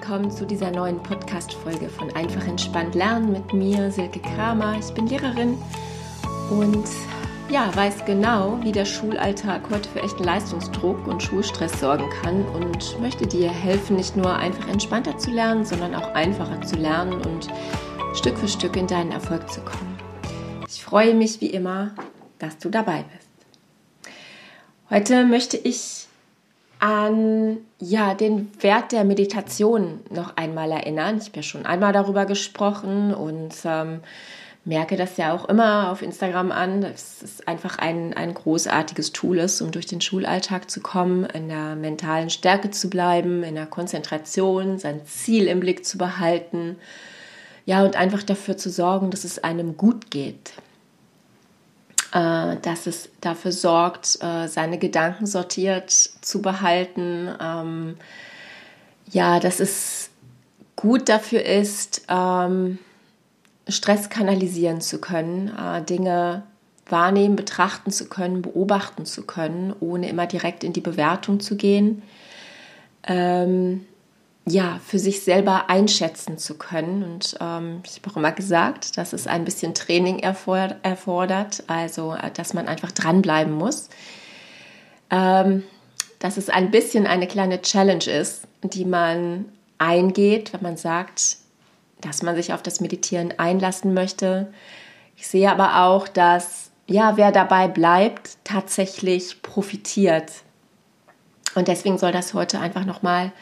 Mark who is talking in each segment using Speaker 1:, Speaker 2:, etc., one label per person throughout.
Speaker 1: willkommen zu dieser neuen Podcast-Folge von Einfach entspannt lernen mit mir, Silke Kramer. Ich bin Lehrerin und ja, weiß genau, wie der Schulalltag heute für echten Leistungsdruck und Schulstress sorgen kann und möchte dir helfen, nicht nur einfach entspannter zu lernen, sondern auch einfacher zu lernen und Stück für Stück in deinen Erfolg zu kommen. Ich freue mich wie immer, dass du dabei bist. Heute möchte ich an ja, den Wert der Meditation noch einmal erinnern. Ich habe ja schon einmal darüber gesprochen und ähm, merke das ja auch immer auf Instagram an, dass es einfach ein, ein großartiges Tool ist, um durch den Schulalltag zu kommen, in der mentalen Stärke zu bleiben, in der Konzentration, sein Ziel im Blick zu behalten. Ja, und einfach dafür zu sorgen, dass es einem gut geht. Äh, dass es dafür sorgt, äh, seine Gedanken sortiert zu behalten. Ähm, ja, dass es gut dafür ist, ähm, Stress kanalisieren zu können, äh, Dinge wahrnehmen, betrachten zu können, beobachten zu können, ohne immer direkt in die Bewertung zu gehen. Ähm, ja, für sich selber einschätzen zu können. Und ähm, ich habe auch immer gesagt, dass es ein bisschen Training erfordert, also äh, dass man einfach dranbleiben muss. Ähm, dass es ein bisschen eine kleine Challenge ist, die man eingeht, wenn man sagt, dass man sich auf das Meditieren einlassen möchte. Ich sehe aber auch, dass ja, wer dabei bleibt, tatsächlich profitiert. Und deswegen soll das heute einfach nochmal mal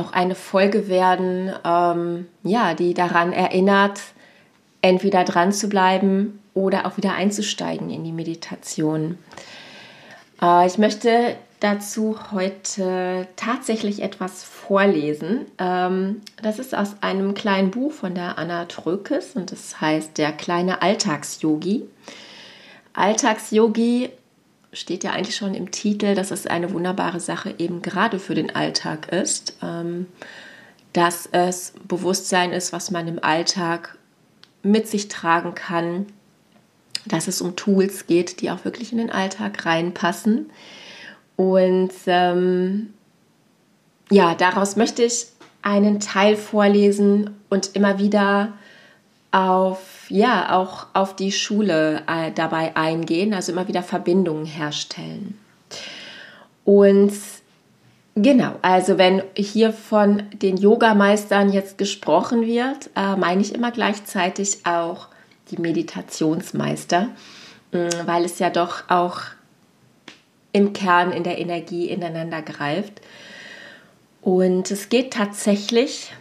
Speaker 1: auch eine Folge werden, ähm, ja, die daran erinnert, entweder dran zu bleiben oder auch wieder einzusteigen in die Meditation. Äh, ich möchte dazu heute tatsächlich etwas vorlesen. Ähm, das ist aus einem kleinen Buch von der Anna Trökes und das heißt Der kleine Alltagsyogi. Alltagsyogi steht ja eigentlich schon im Titel, dass es eine wunderbare Sache eben gerade für den Alltag ist, ähm, dass es Bewusstsein ist, was man im Alltag mit sich tragen kann, dass es um Tools geht, die auch wirklich in den Alltag reinpassen. Und ähm, ja, daraus möchte ich einen Teil vorlesen und immer wieder auf, ja, auch auf die Schule äh, dabei eingehen, also immer wieder Verbindungen herstellen. Und genau, also wenn hier von den Yogameistern jetzt gesprochen wird, äh, meine ich immer gleichzeitig auch die Meditationsmeister, äh, weil es ja doch auch im Kern in der Energie ineinander greift. Und es geht tatsächlich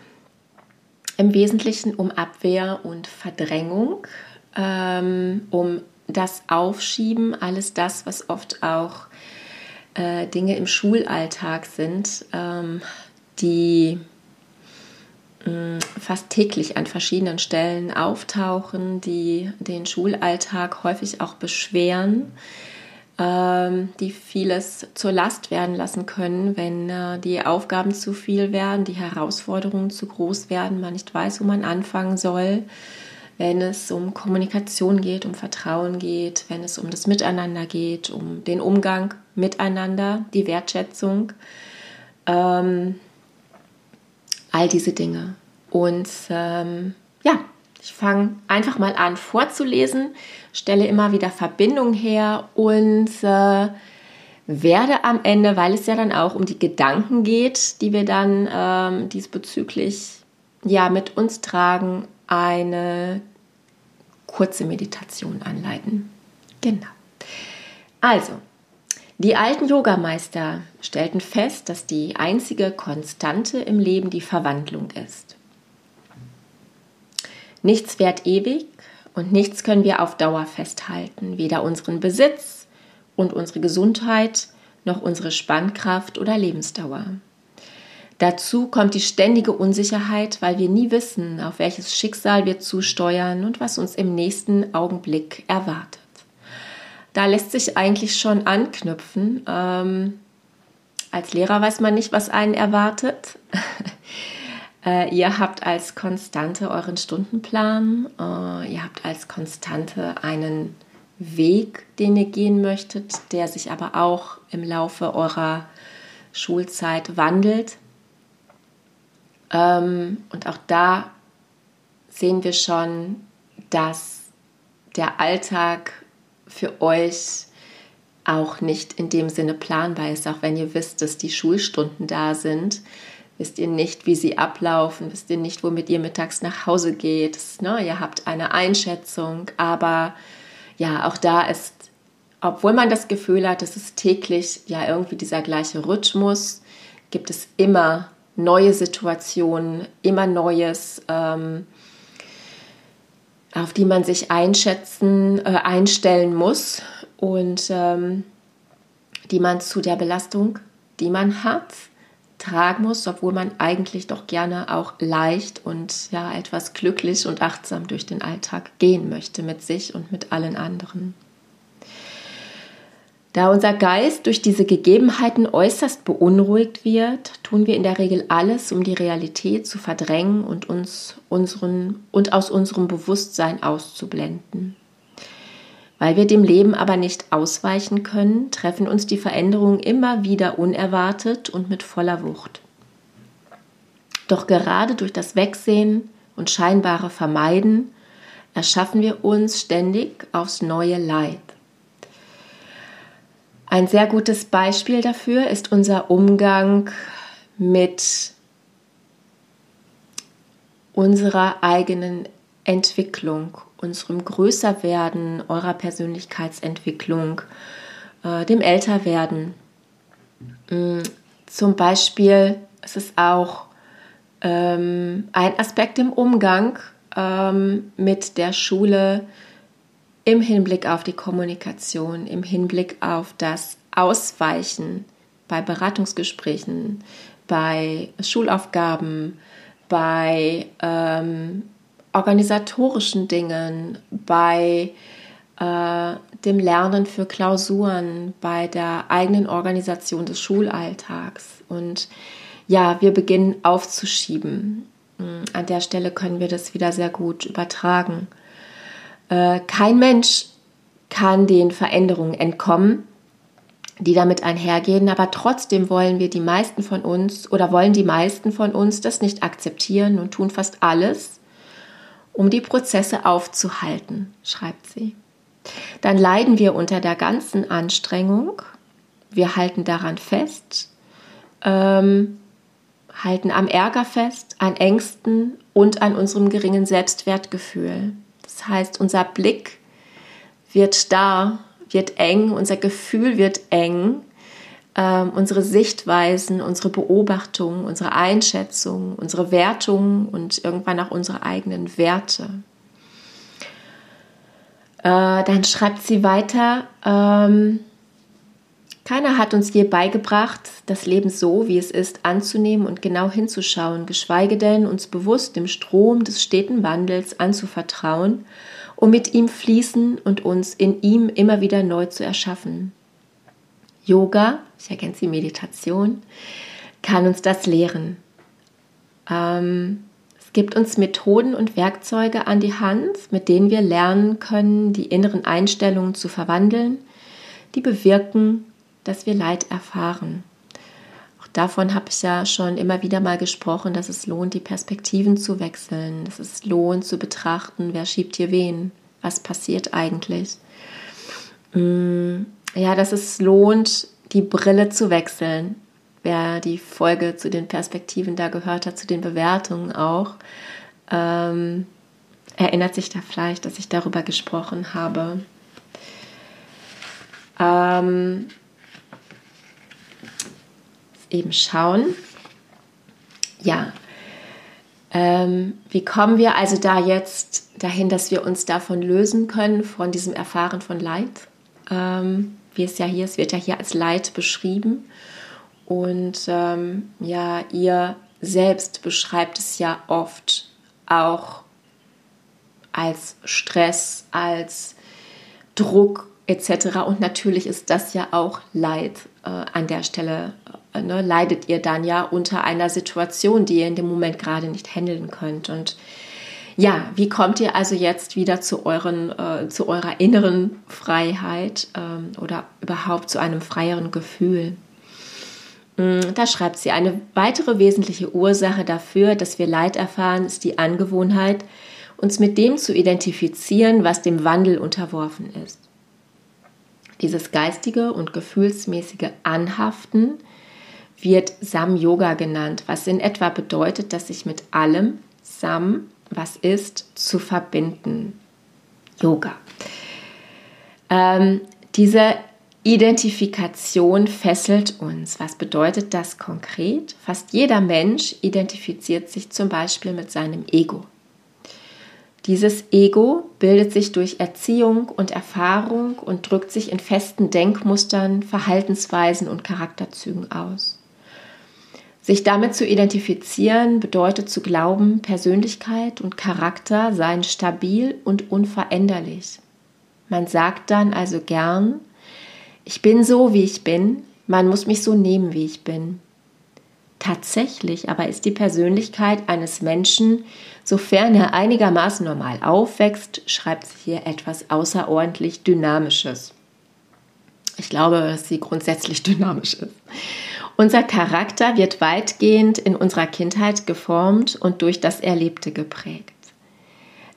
Speaker 1: im Wesentlichen um Abwehr und Verdrängung, ähm, um das Aufschieben, alles das, was oft auch äh, Dinge im Schulalltag sind, ähm, die mh, mm, fast täglich an verschiedenen Stellen auftauchen, die den Schulalltag häufig auch beschweren die vieles zur Last werden lassen können, wenn äh, die Aufgaben zu viel werden, die Herausforderungen zu groß werden, man nicht weiß, wo man anfangen soll, wenn es um Kommunikation geht, um Vertrauen geht, wenn es um das Miteinander geht, um den Umgang miteinander, die Wertschätzung, ähm, all diese Dinge. Und ähm, ja, ich fange einfach mal an vorzulesen, stelle immer wieder Verbindungen her und äh, werde am Ende, weil es ja dann auch um die Gedanken geht, die wir dann ähm, diesbezüglich ja mit uns tragen, eine kurze Meditation anleiten. Genau. Also, die alten Yogameister stellten fest, dass die einzige Konstante im Leben die Verwandlung ist. Nichts währt ewig und nichts können wir auf Dauer festhalten, weder unseren Besitz und unsere Gesundheit noch unsere Spannkraft oder Lebensdauer. Dazu kommt die ständige Unsicherheit, weil wir nie wissen, auf welches Schicksal wir zusteuern und was uns im nächsten Augenblick erwartet. Da lässt sich eigentlich schon anknüpfen. Ähm, als Lehrer weiß man nicht, was einen erwartet. Äh, ihr habt als Konstante euren Stundenplan. Äh, ihr habt als Konstante einen Weg, den ihr gehen möchtet, der sich aber auch im Laufe eurer Schulzeit wandelt. Ähm, und auch da sehen wir schon, dass der Alltag für euch auch nicht in dem Sinne planbar ist, auch wenn ihr wisst, dass die Schulstunden da sind. Wisst ihr nicht, wie sie ablaufen, wisst ihr nicht, womit ihr mittags nach Hause geht. Ne? Ihr habt eine Einschätzung, aber ja, auch da ist, obwohl man das Gefühl hat, es ist täglich ja irgendwie dieser gleiche Rhythmus, gibt es immer neue Situationen, immer Neues, ähm, auf die man sich einschätzen, äh, einstellen muss und ähm, die man zu der Belastung, die man hat, tragen muss, obwohl man eigentlich doch gerne auch leicht und ja etwas glücklich und achtsam durch den Alltag gehen möchte mit sich und mit allen anderen. Da unser Geist durch diese Gegebenheiten äußerst beunruhigt wird, tun wir in der Regel alles, um die Realität zu verdrängen und uns unseren und aus unserem Bewusstsein auszublenden. Weil wir dem Leben aber nicht ausweichen können, treffen uns die Veränderungen immer wieder unerwartet und mit voller Wucht. Doch gerade durch das Wegsehen und scheinbare Vermeiden erschaffen wir uns ständig aufs neue Leid. Ein sehr gutes Beispiel dafür ist unser Umgang mit unserer eigenen Entwicklung, unserem Größerwerden, eurer Persönlichkeitsentwicklung, äh, dem Älterwerden. Mm, zum Beispiel ist es auch ähm, ein Aspekt im Umgang ähm, mit der Schule, im Hinblick auf die Kommunikation, im Hinblick auf das Ausweichen bei Beratungsgesprächen, bei Schulaufgaben, bei ähm, organisatorischen Dingen, bei äh, dem Lernen für Klausuren, bei der eigenen Organisation des Schulalltags. Und ja, wir beginnen aufzuschieben. Hm, an der Stelle können wir das wieder sehr gut übertragen. Äh, kein Mensch kann den Veränderungen entkommen, die damit einhergehen, aber trotzdem wollen wir die meisten von uns oder wollen die meisten von uns das nicht akzeptieren und tun fast alles, um die Prozesse aufzuhalten, schreibt sie. Dann leiden wir unter der ganzen Anstrengung, wir halten daran fest, ähm, halten am Ärger fest, an Ängsten und an unserem geringen Selbstwertgefühl. Das heißt, unser Blick wird starr, wird eng, unser Gefühl wird eng, ähm, unsere Sichtweisen, unsere Beobachtungen, unsere Einschätzungen, unsere Wertungen und irgendwann auch unsere eigenen Werte. Äh, dann schreibt sie weiter, ähm, keiner hat uns je beigebracht, das Leben so, wie es ist, anzunehmen und genau hinzuschauen, geschweige denn uns bewusst dem Strom des steten Wandels anzuvertrauen, um mit ihm fließen und uns in ihm immer wieder neu zu erschaffen. Yoga, ich ergänze die Meditation, kann uns das lehren. Ähm, es gibt uns Methoden und Werkzeuge an die Hand, mit denen wir lernen können, die inneren Einstellungen zu verwandeln, die bewirken, dass wir Leid erfahren. Auch davon habe ich ja schon immer wieder mal gesprochen, dass es lohnt, die Perspektiven zu wechseln, dass es lohnt zu betrachten, wer schiebt hier wen, was passiert eigentlich. Mm, ja, dass es lohnt, die Brille zu wechseln. Wer die Folge zu den Perspektiven da gehört hat, zu den Bewertungen auch, ähm, erinnert sich da vielleicht, dass ich darüber gesprochen habe. Ähm, eben schauen. Ja, ähm, wie kommen wir also da jetzt dahin, dass wir uns davon lösen können, von diesem Erfahren von Leid? Ähm, wie es ja hier, es wird ja hier als Leid beschrieben. Und ähm, ja, ihr selbst beschreibt es ja oft auch als Stress, als Druck etc. Und natürlich ist das ja auch Leid äh, an der Stelle ne, leidet ihr dann ja unter einer Situation, die ihr in dem Moment gerade nicht handeln könnt. Und ja, wie kommt ihr also jetzt wieder zu, euren, äh, zu eurer inneren Freiheit ähm, oder überhaupt zu einem freieren Gefühl? Mm, da schreibt sie, eine weitere wesentliche Ursache dafür, dass wir Leid erfahren, ist die Angewohnheit, uns mit dem zu identifizieren, was dem Wandel unterworfen ist. Dieses geistige und gefühlsmäßige Anhaften wird Sam Yoga genannt, was in etwa bedeutet, dass sich mit allem Sam, was ist, zu verbinden. Yoga. Ähm, diese Identifikation fesselt uns. Was bedeutet das konkret? Fast jeder Mensch identifiziert sich zum Beispiel mit seinem Ego. Dieses Ego bildet sich durch Erziehung und Erfahrung und drückt sich in festen Denkmustern, Verhaltensweisen und Charakterzügen aus. Sich damit zu identifizieren bedeutet zu glauben, Persönlichkeit und Charakter seien stabil und unveränderlich. Man sagt dann also gern, ich bin so, wie ich bin, man muss mich so nehmen, wie ich bin. Tatsächlich aber ist die Persönlichkeit eines Menschen, sofern er einigermaßen normal aufwächst, schreibt sie hier etwas außerordentlich Dynamisches. Ich glaube, dass sie grundsätzlich dynamisch ist. Unser Charakter wird weitgehend in unserer Kindheit geformt und durch das Erlebte geprägt.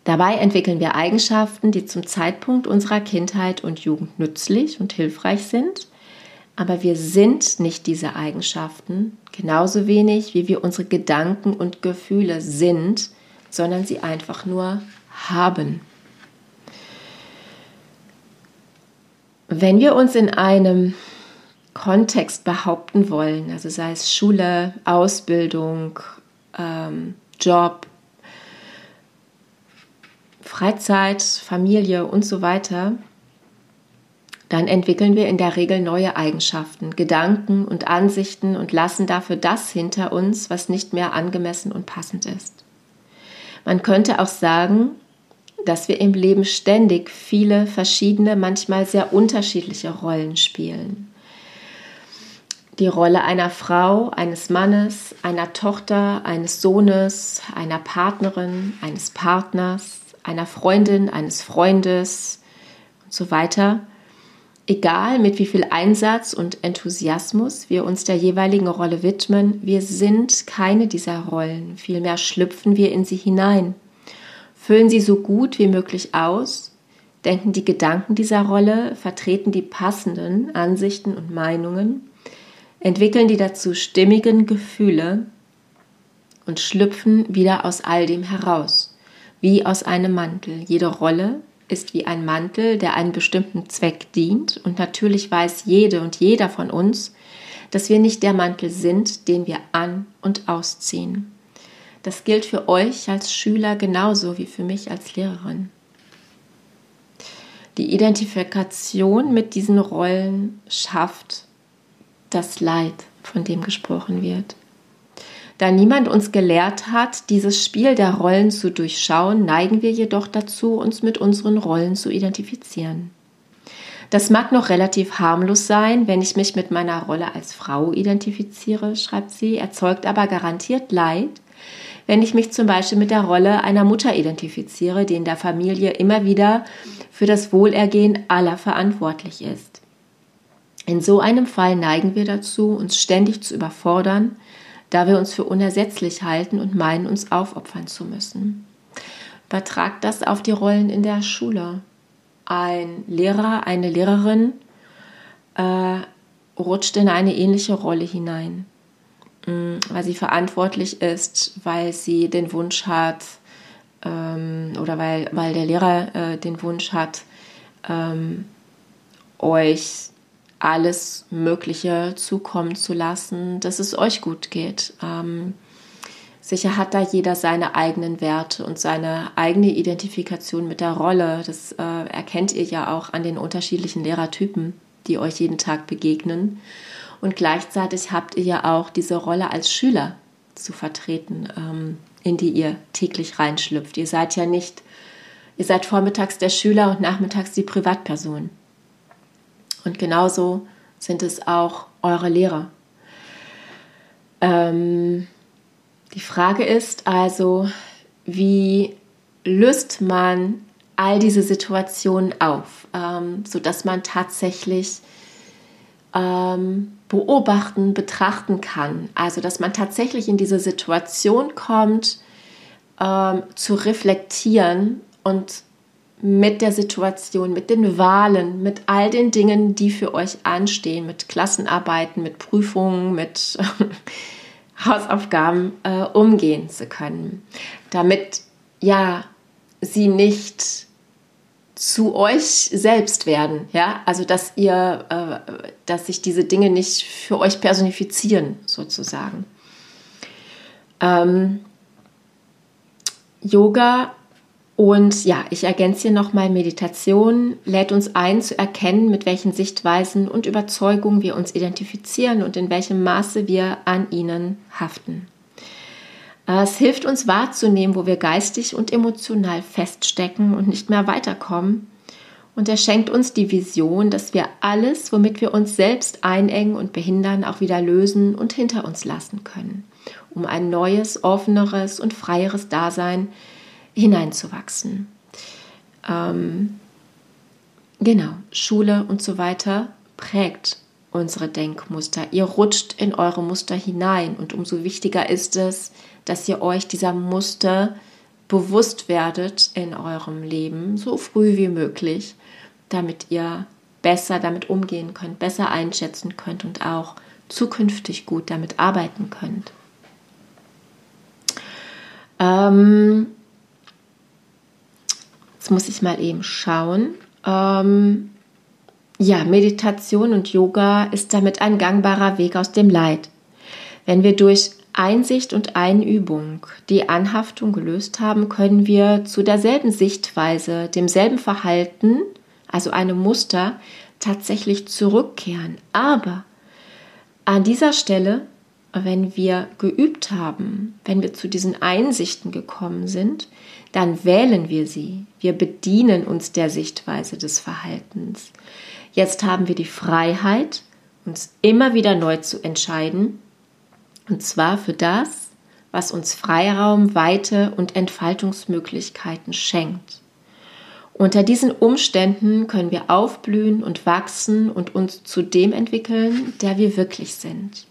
Speaker 1: Dabei entwickeln wir Eigenschaften, die zum Zeitpunkt unserer Kindheit und Jugend nützlich und hilfreich sind, aber wir sind nicht diese Eigenschaften, genauso wenig wie wir unsere Gedanken und Gefühle sind, sondern sie einfach nur haben. Wenn wir uns in einem Kontext behaupten wollen, also sei es Schule, Ausbildung, ähm, Job, Freizeit, Familie und so weiter, dann entwickeln wir in der Regel neue Eigenschaften, Gedanken und Ansichten und lassen dafür das hinter uns, was nicht mehr angemessen und passend ist. Man könnte auch sagen, dass wir im Leben ständig viele verschiedene, manchmal sehr unterschiedliche Rollen spielen. Die Rolle einer Frau, eines Mannes, einer Tochter, eines Sohnes, einer Partnerin, eines Partners, einer Freundin, eines Freundes und so weiter. Egal mit wie viel Einsatz und Enthusiasmus wir uns der jeweiligen Rolle widmen, wir sind keine dieser Rollen, vielmehr schlüpfen wir in sie hinein, füllen sie so gut wie möglich aus, denken die Gedanken dieser Rolle, vertreten die passenden Ansichten und Meinungen, entwickeln die dazu stimmigen Gefühle und schlüpfen wieder aus all dem heraus wie aus einem Mantel. Jede Rolle ist wie ein Mantel, der einem bestimmten Zweck dient. Und natürlich weiß jede und jeder von uns, dass wir nicht der Mantel sind, den wir an und ausziehen. Das gilt für euch als Schüler genauso wie für mich als Lehrerin. Die Identifikation mit diesen Rollen schafft das Leid, von dem gesprochen wird. Da niemand uns gelehrt hat, dieses Spiel der Rollen zu durchschauen, neigen wir jedoch dazu, uns mit unseren Rollen zu identifizieren. Das mag noch relativ harmlos sein, wenn ich mich mit meiner Rolle als Frau identifiziere, schreibt sie, erzeugt aber garantiert Leid, wenn ich mich zum Beispiel mit der Rolle einer Mutter identifiziere, die in der Familie immer wieder für das Wohlergehen aller verantwortlich ist. In so einem Fall neigen wir dazu, uns ständig zu überfordern, da wir uns für unersetzlich halten und meinen, uns aufopfern zu müssen. Übertragt das auf die Rollen in der Schule. Ein Lehrer, eine Lehrerin äh, rutscht in eine ähnliche Rolle hinein, weil sie verantwortlich ist, weil sie den Wunsch hat ähm, oder weil, weil der Lehrer äh, den Wunsch hat, ähm, euch alles Mögliche zukommen zu lassen, dass es euch gut geht. Ähm, sicher hat da jeder seine eigenen Werte und seine eigene Identifikation mit der Rolle. Das äh, erkennt ihr ja auch an den unterschiedlichen Lehrertypen, die euch jeden Tag begegnen. Und gleichzeitig habt ihr ja auch diese Rolle als Schüler zu vertreten, ähm, in die ihr täglich reinschlüpft. Ihr seid ja nicht, ihr seid vormittags der Schüler und nachmittags die Privatperson. Und genauso sind es auch eure Lehrer. Ähm, die Frage ist also, wie löst man all diese Situationen auf, ähm, sodass man tatsächlich ähm, beobachten, betrachten kann. Also, dass man tatsächlich in diese Situation kommt, ähm, zu reflektieren und mit der Situation, mit den Wahlen, mit all den Dingen, die für euch anstehen, mit Klassenarbeiten, mit Prüfungen, mit Hausaufgaben äh, umgehen zu können, damit ja sie nicht zu euch selbst werden, ja, also dass ihr, äh, dass sich diese Dinge nicht für euch personifizieren sozusagen. Ähm, Yoga und ja, ich ergänze hier nochmal, Meditation lädt uns ein zu erkennen, mit welchen Sichtweisen und Überzeugungen wir uns identifizieren und in welchem Maße wir an ihnen haften. Es hilft uns wahrzunehmen, wo wir geistig und emotional feststecken und nicht mehr weiterkommen. Und er schenkt uns die Vision, dass wir alles, womit wir uns selbst einengen und behindern, auch wieder lösen und hinter uns lassen können, um ein neues, offeneres und freieres Dasein zu hineinzuwachsen. Ähm, genau, Schule und so weiter prägt unsere Denkmuster. Ihr rutscht in eure Muster hinein und umso wichtiger ist es, dass ihr euch dieser Muster bewusst werdet in eurem Leben, so früh wie möglich, damit ihr besser damit umgehen könnt, besser einschätzen könnt und auch zukünftig gut damit arbeiten könnt. Ähm, Jetzt muss ich mal eben schauen. Ähm, ja, Meditation und Yoga ist damit ein gangbarer Weg aus dem Leid. Wenn wir durch Einsicht und Einübung die Anhaftung gelöst haben, können wir zu derselben Sichtweise, demselben Verhalten, also einem Muster, tatsächlich zurückkehren. Aber an dieser Stelle, wenn wir geübt haben, wenn wir zu diesen Einsichten gekommen sind, dann wählen wir sie. Wir bedienen uns der Sichtweise des Verhaltens. Jetzt haben wir die Freiheit, uns immer wieder neu zu entscheiden, und zwar für das, was uns Freiraum, Weite und Entfaltungsmöglichkeiten schenkt. Unter diesen Umständen können wir aufblühen und wachsen und uns zu dem entwickeln, der wir wirklich sind.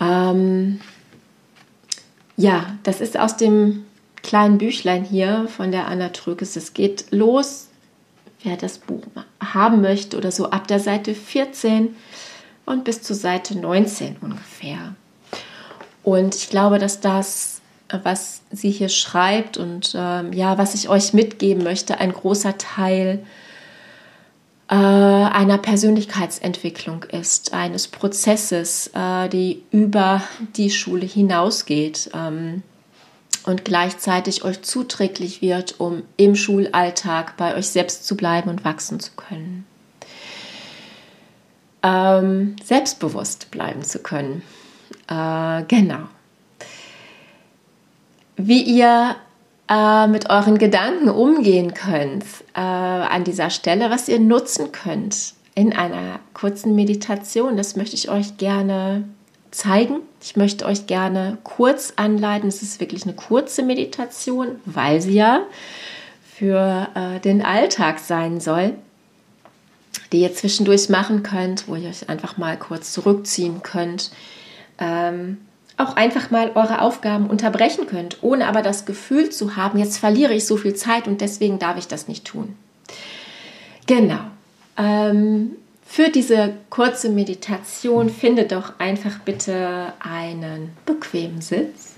Speaker 1: Ähm, ja, das ist aus dem kleinen Büchlein hier von der Anna Trökes. Es geht los, wer das Buch haben möchte oder so, ab der Seite 14 und bis zur Seite 19 ungefähr. Und ich glaube, dass das, was sie hier schreibt und ähm, ja, was ich euch mitgeben möchte, ein großer Teil äh, einer Persönlichkeitsentwicklung ist, eines Prozesses, äh, die über die Schule hinausgeht. Ähm, und gleichzeitig euch zuträglich wird, um im Schulalltag bei euch selbst zu bleiben und wachsen zu können. Ähm, selbstbewusst bleiben zu können. Äh, genau. Wie ihr äh, mit euren Gedanken umgehen könnt äh, an dieser Stelle, was ihr nutzen könnt in einer kurzen Meditation, das möchte ich euch gerne zeigen. Ich möchte euch gerne kurz anleiten. Es ist wirklich eine kurze Meditation, weil sie ja für äh, den Alltag sein soll, die ihr zwischendurch machen könnt, wo ihr euch einfach mal kurz zurückziehen könnt. Ähm, auch einfach mal eure Aufgaben unterbrechen könnt, ohne aber das Gefühl zu haben, jetzt verliere ich so viel Zeit und deswegen darf ich das nicht tun. Genau. Ähm, für diese kurze Meditation finde doch einfach bitte einen bequemen Sitz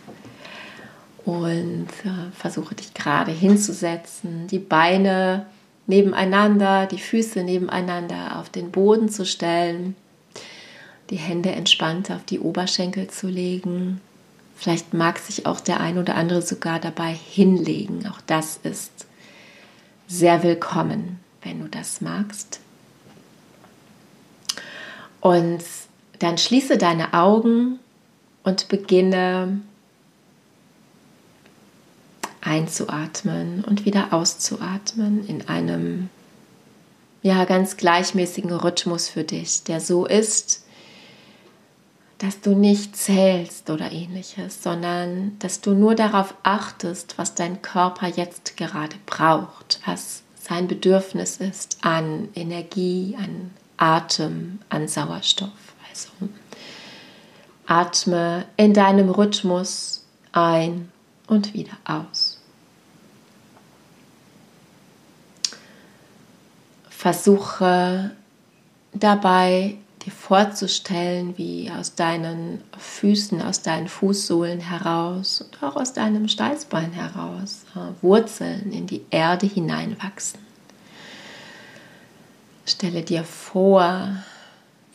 Speaker 1: und äh, versuche dich gerade hinzusetzen, die Beine nebeneinander, die Füße nebeneinander auf den Boden zu stellen, die Hände entspannt auf die Oberschenkel zu legen. Vielleicht mag sich auch der ein oder andere sogar dabei hinlegen. Auch das ist sehr willkommen, wenn du das magst. Und dann schließe deine Augen und beginne einzuatmen und wieder auszuatmen in einem ja ganz gleichmäßigen Rhythmus für dich, der so ist, dass du nicht zählst oder ähnliches, sondern dass du nur darauf achtest, was dein Körper jetzt gerade braucht, was sein Bedürfnis ist an Energie, an Atem an Sauerstoff. Also atme in deinem Rhythmus ein und wieder aus. Versuche dabei dir vorzustellen, wie aus deinen Füßen, aus deinen Fußsohlen heraus und auch aus deinem Steißbein heraus äh, Wurzeln in die Erde hineinwachsen. Stelle dir vor,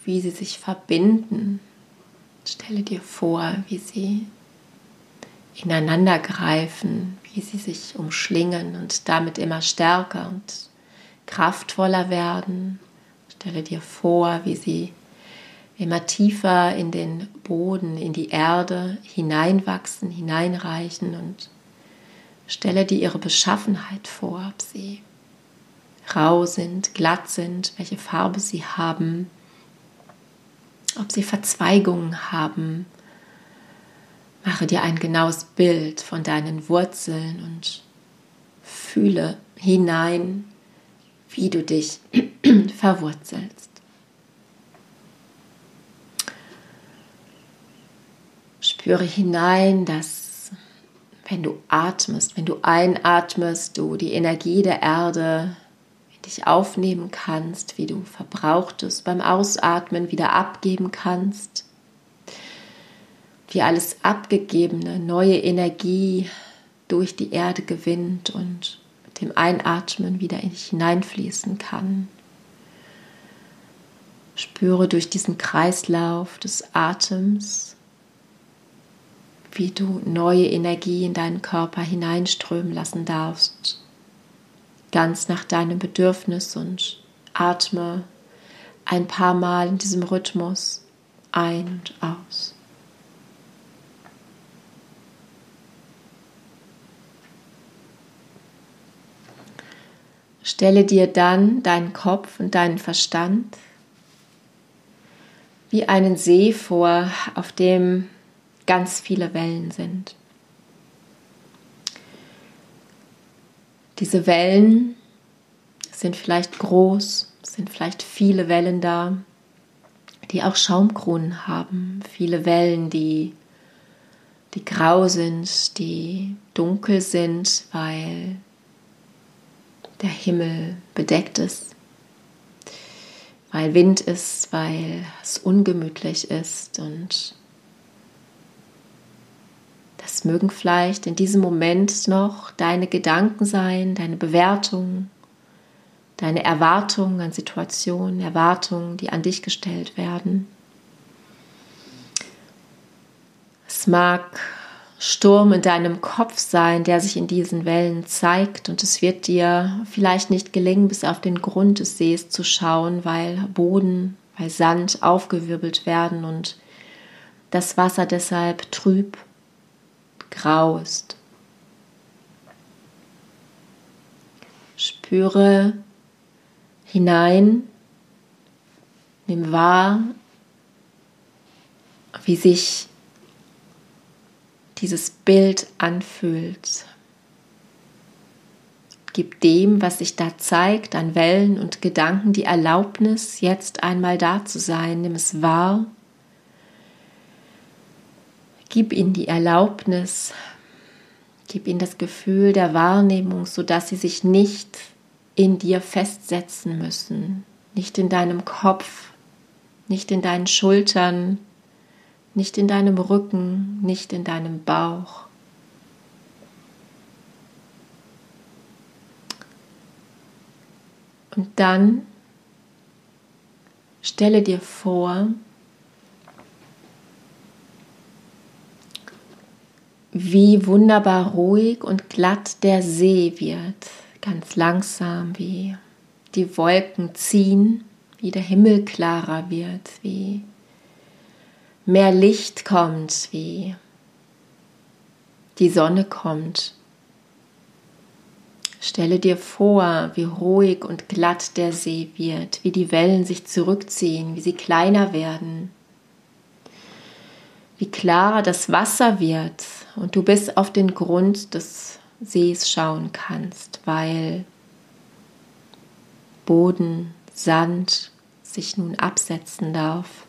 Speaker 1: wie sie sich verbinden. Stelle dir vor, wie sie ineinander greifen, wie sie sich umschlingen und damit immer stärker und kraftvoller werden. Stelle dir vor, wie sie immer tiefer in den Boden, in die Erde hineinwachsen, hineinreichen und stelle dir ihre Beschaffenheit vor, ob sie rau sind, glatt sind, welche Farbe sie haben, ob sie Verzweigungen haben. Mache dir ein genaues Bild von deinen Wurzeln und fühle hinein, wie du dich verwurzelst. Spüre hinein, dass wenn du atmest, wenn du einatmest, du die Energie der Erde in dich aufnehmen kannst, wie du Verbrauchtes beim Ausatmen wieder abgeben kannst, wie alles abgegebene neue Energie durch die Erde gewinnt und dem Einatmen wieder in dich hineinfließen kann. Spüre durch diesen Kreislauf des Atems wie du neue Energie in deinen Körper hineinströmen lassen darfst, ganz nach deinem Bedürfnis und atme ein paar Mal in diesem Rhythmus ein und aus. Stelle dir dann deinen Kopf und deinen Verstand wie einen See vor, auf dem ganz viele Wellen sind. Diese Wellen sind vielleicht groß, sind vielleicht viele Wellen da, die auch Schaumkronen haben, viele Wellen, die, die grau sind, die dunkel sind, weil der Himmel bedeckt ist, weil Wind ist, weil es ungemütlich ist und das mögen vielleicht in diesem Moment noch deine Gedanken sein, deine Bewertungen, deine Erwartungen an Situationen, Erwartungen, die an dich gestellt werden. Es mag Sturm in deinem Kopf sein, der sich in diesen Wellen zeigt und es wird dir vielleicht nicht gelingen, bis auf den Grund des Sees zu schauen, weil Boden, weil Sand aufgewirbelt werden und das Wasser deshalb trüb grau ist. Spüre hinein, nimm wahr, wie sich dieses Bild anfühlt. Gib dem, was sich da zeigt, an Wellen und Gedanken, die Erlaubnis, jetzt einmal da zu sein. Nimm es wahr Gib ihnen die Erlaubnis, gib ihnen das Gefühl der Wahrnehmung, sodass sie sich nicht in dir festsetzen müssen, nicht in deinem Kopf, nicht in deinen Schultern, nicht in deinem Rücken, nicht in deinem Bauch. Und dann stelle dir vor, wie wunderbar ruhig und glatt der See wird, ganz langsam, wie die Wolken ziehen, wie der Himmel klarer wird, wie mehr Licht kommt, wie die Sonne kommt. Stelle dir vor, wie ruhig und glatt der See wird, wie die Wellen sich zurückziehen, wie sie kleiner werden, wie klarer das Wasser wird und du bis auf den Grund des Sees schauen kannst, weil Boden, Sand, sich nun absetzen darf,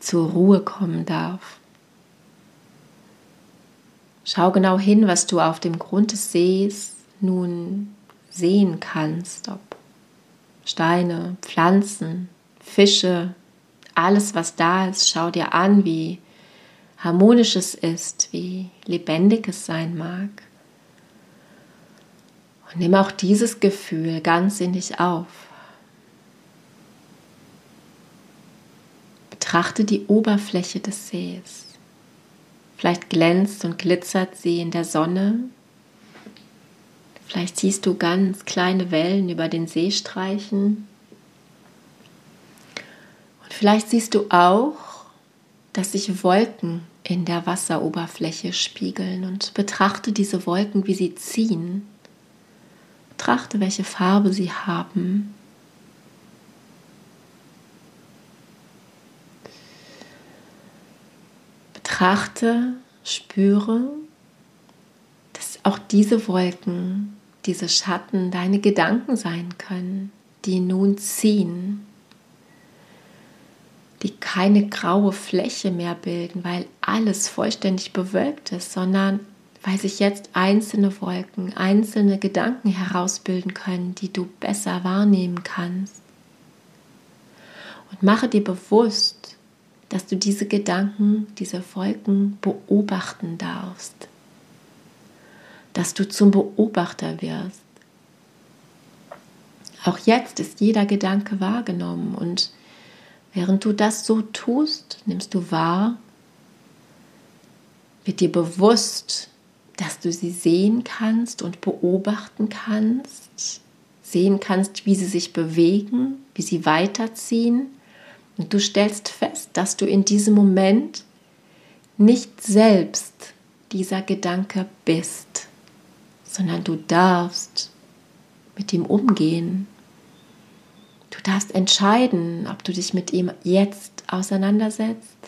Speaker 1: zur Ruhe kommen darf. Schau genau hin, was du auf dem Grund des Sees nun sehen kannst, ob Steine, Pflanzen, Fische, alles, was da ist, schau dir an, wie harmonisch es ist, wie lebendig es sein mag. Und nimm auch dieses Gefühl ganz in dich auf. Betrachte die Oberfläche des Sees. Vielleicht glänzt und glitzert sie in der Sonne. Vielleicht siehst du ganz kleine Wellen über den See streichen. Und vielleicht siehst du auch, dass sich Wolken in der Wasseroberfläche spiegeln und betrachte diese Wolken, wie sie ziehen. Betrachte, welche Farbe sie haben. Betrachte, spüre, dass auch diese Wolken, diese Schatten deine Gedanken sein können, die nun ziehen, die keine graue Fläche mehr bilden, weil alles vollständig bewölkt ist, sondern weil sich jetzt einzelne Wolken, einzelne Gedanken herausbilden können, die du besser wahrnehmen kannst. Und mache dir bewusst, dass du diese Gedanken, diese Wolken beobachten darfst, dass du zum Beobachter wirst. Auch jetzt ist jeder Gedanke wahrgenommen und während du das so tust, nimmst du wahr, wird dir bewusst, dass du sie sehen kannst und beobachten kannst, sehen kannst, wie sie sich bewegen, wie sie weiterziehen. Und du stellst fest, dass du in diesem Moment nicht selbst dieser Gedanke bist, sondern du darfst mit ihm umgehen. Du darfst entscheiden, ob du dich mit ihm jetzt auseinandersetzt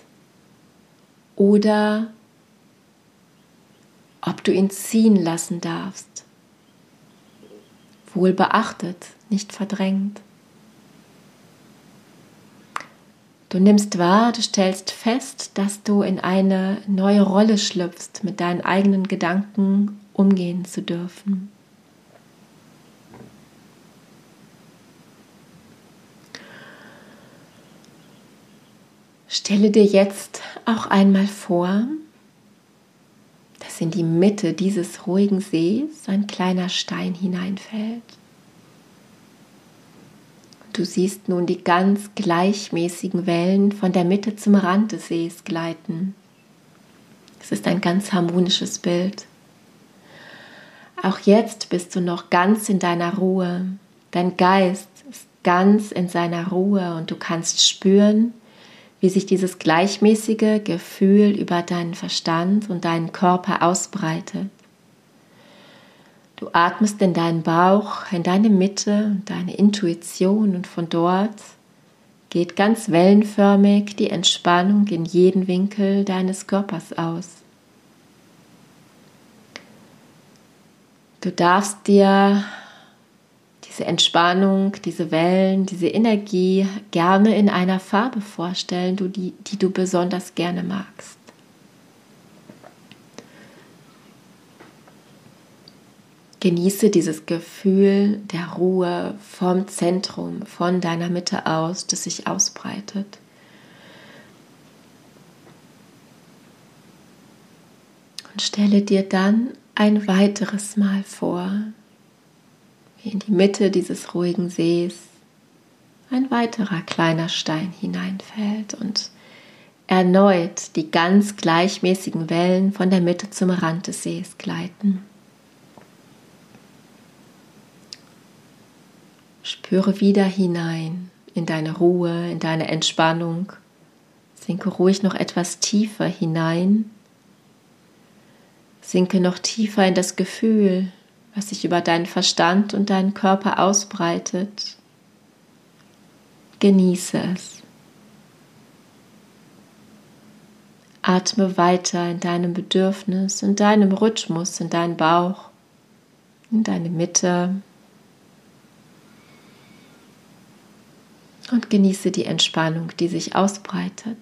Speaker 1: oder ob du ihn ziehen lassen darfst. Wohl beachtet, nicht verdrängt. Du nimmst wahr, du stellst fest, dass du in eine neue Rolle schlüpfst, mit deinen eigenen Gedanken umgehen zu dürfen. Stelle dir jetzt auch einmal vor, dass in die Mitte dieses ruhigen Sees ein kleiner Stein hineinfällt. Du siehst nun die ganz gleichmäßigen Wellen von der Mitte zum Rand des Sees gleiten. Es ist ein ganz harmonisches Bild. Auch jetzt bist du noch ganz in deiner Ruhe. Dein Geist ist ganz in seiner Ruhe und du kannst spüren, wie sich dieses gleichmäßige Gefühl über deinen Verstand und deinen Körper ausbreitet. Du atmest in deinen Bauch, in deine Mitte, deine Intuition und von dort geht ganz wellenförmig die Entspannung in jeden Winkel deines Körpers aus. Du darfst dir diese Entspannung, diese Wellen, diese Energie gerne in einer Farbe vorstellen, die, die du besonders gerne magst. Genieße dieses Gefühl der Ruhe vom Zentrum, von deiner Mitte aus, das sich ausbreitet. Und stelle dir dann ein weiteres Mal vor, wie in die Mitte dieses ruhigen Sees ein weiterer kleiner Stein hineinfällt und erneut die ganz gleichmäßigen Wellen von der Mitte zum Rand des Sees gleiten. Spüre wieder hinein in deine Ruhe, in deine Entspannung. Sinke ruhig noch etwas tiefer hinein. Sinke noch tiefer in das Gefühl, was sich über deinen Verstand und deinen Körper ausbreitet. Genieße es. Atme weiter in deinem Bedürfnis, in deinem Rhythmus, in deinen Bauch, in deine Mitte. Und genieße die Entspannung, die sich ausbreitet.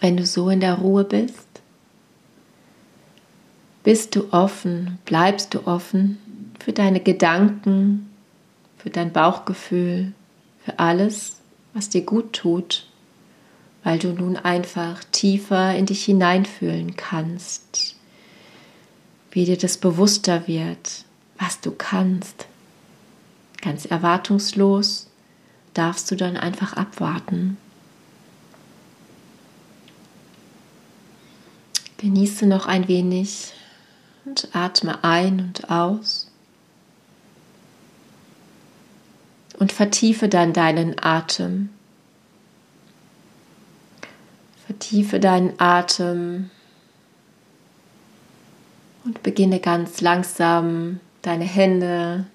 Speaker 1: Wenn du so in der Ruhe bist, bist du offen, bleibst du offen für deine Gedanken, für dein Bauchgefühl, für alles, was dir gut tut, weil du nun einfach tiefer in dich hineinfühlen kannst, wie dir das bewusster wird, was du kannst. Ganz erwartungslos darfst du dann einfach abwarten. Genieße noch ein wenig und atme ein und aus. Und vertiefe dann deinen Atem. Vertiefe deinen Atem und beginne ganz langsam deine Hände,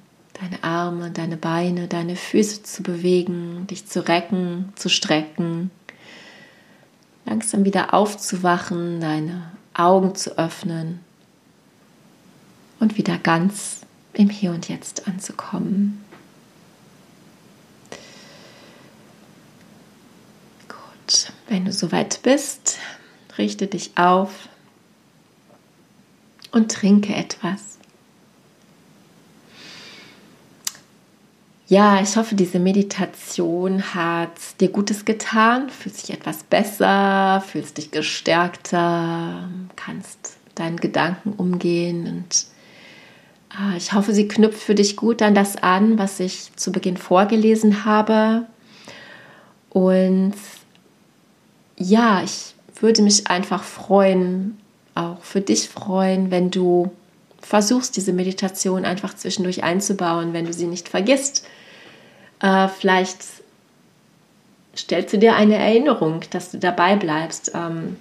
Speaker 1: deine Arme, deine Beine, deine Füße zu bewegen, dich zu recken, zu strecken langsam wieder aufzuwachen, deine Augen zu öffnen und wieder ganz im Hier und Jetzt anzukommen. Gut, wenn du soweit bist, richte dich auf und trinke etwas. Ja, ich hoffe, diese Meditation hat dir Gutes getan, fühlst dich etwas besser, fühlst dich gestärkter, kannst deinen Gedanken umgehen und äh, ich hoffe, sie knüpft für dich gut an das an, was ich zu Beginn vorgelesen habe. Und ja, ich würde mich einfach freuen, auch für dich freuen, wenn du versuchst, diese Meditation einfach zwischendurch einzubauen, wenn du sie nicht vergisst äh, vielleicht stellst du dir eine Erinnerung, dass du dabei bleibst, ähm,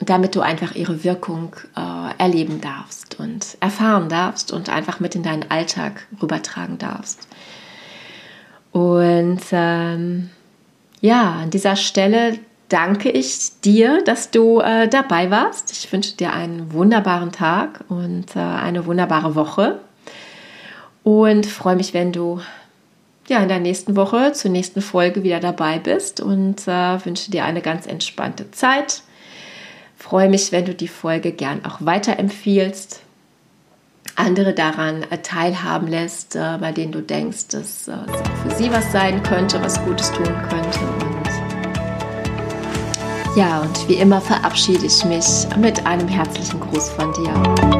Speaker 1: damit du einfach ihre Wirkung äh, erleben darfst und erfahren darfst und einfach mit in deinen Alltag rübertragen darfst. Und ähm, ja, an dieser Stelle danke ich dir, dass du äh, dabei warst. Ich wünsche dir einen wunderbaren Tag und äh, eine wunderbare Woche und freue mich, wenn du ja, in der nächsten Woche zur nächsten Folge wieder dabei bist und äh, wünsche dir eine ganz entspannte Zeit. Freue mich, wenn du die Folge gern auch weiterempfiehlst, andere daran äh, teilhaben lässt, äh, bei denen du denkst, dass äh, es auch für sie was sein könnte, was Gutes tun könnte. Und ja, und wie immer verabschiede ich mich mit einem herzlichen Gruß von dir.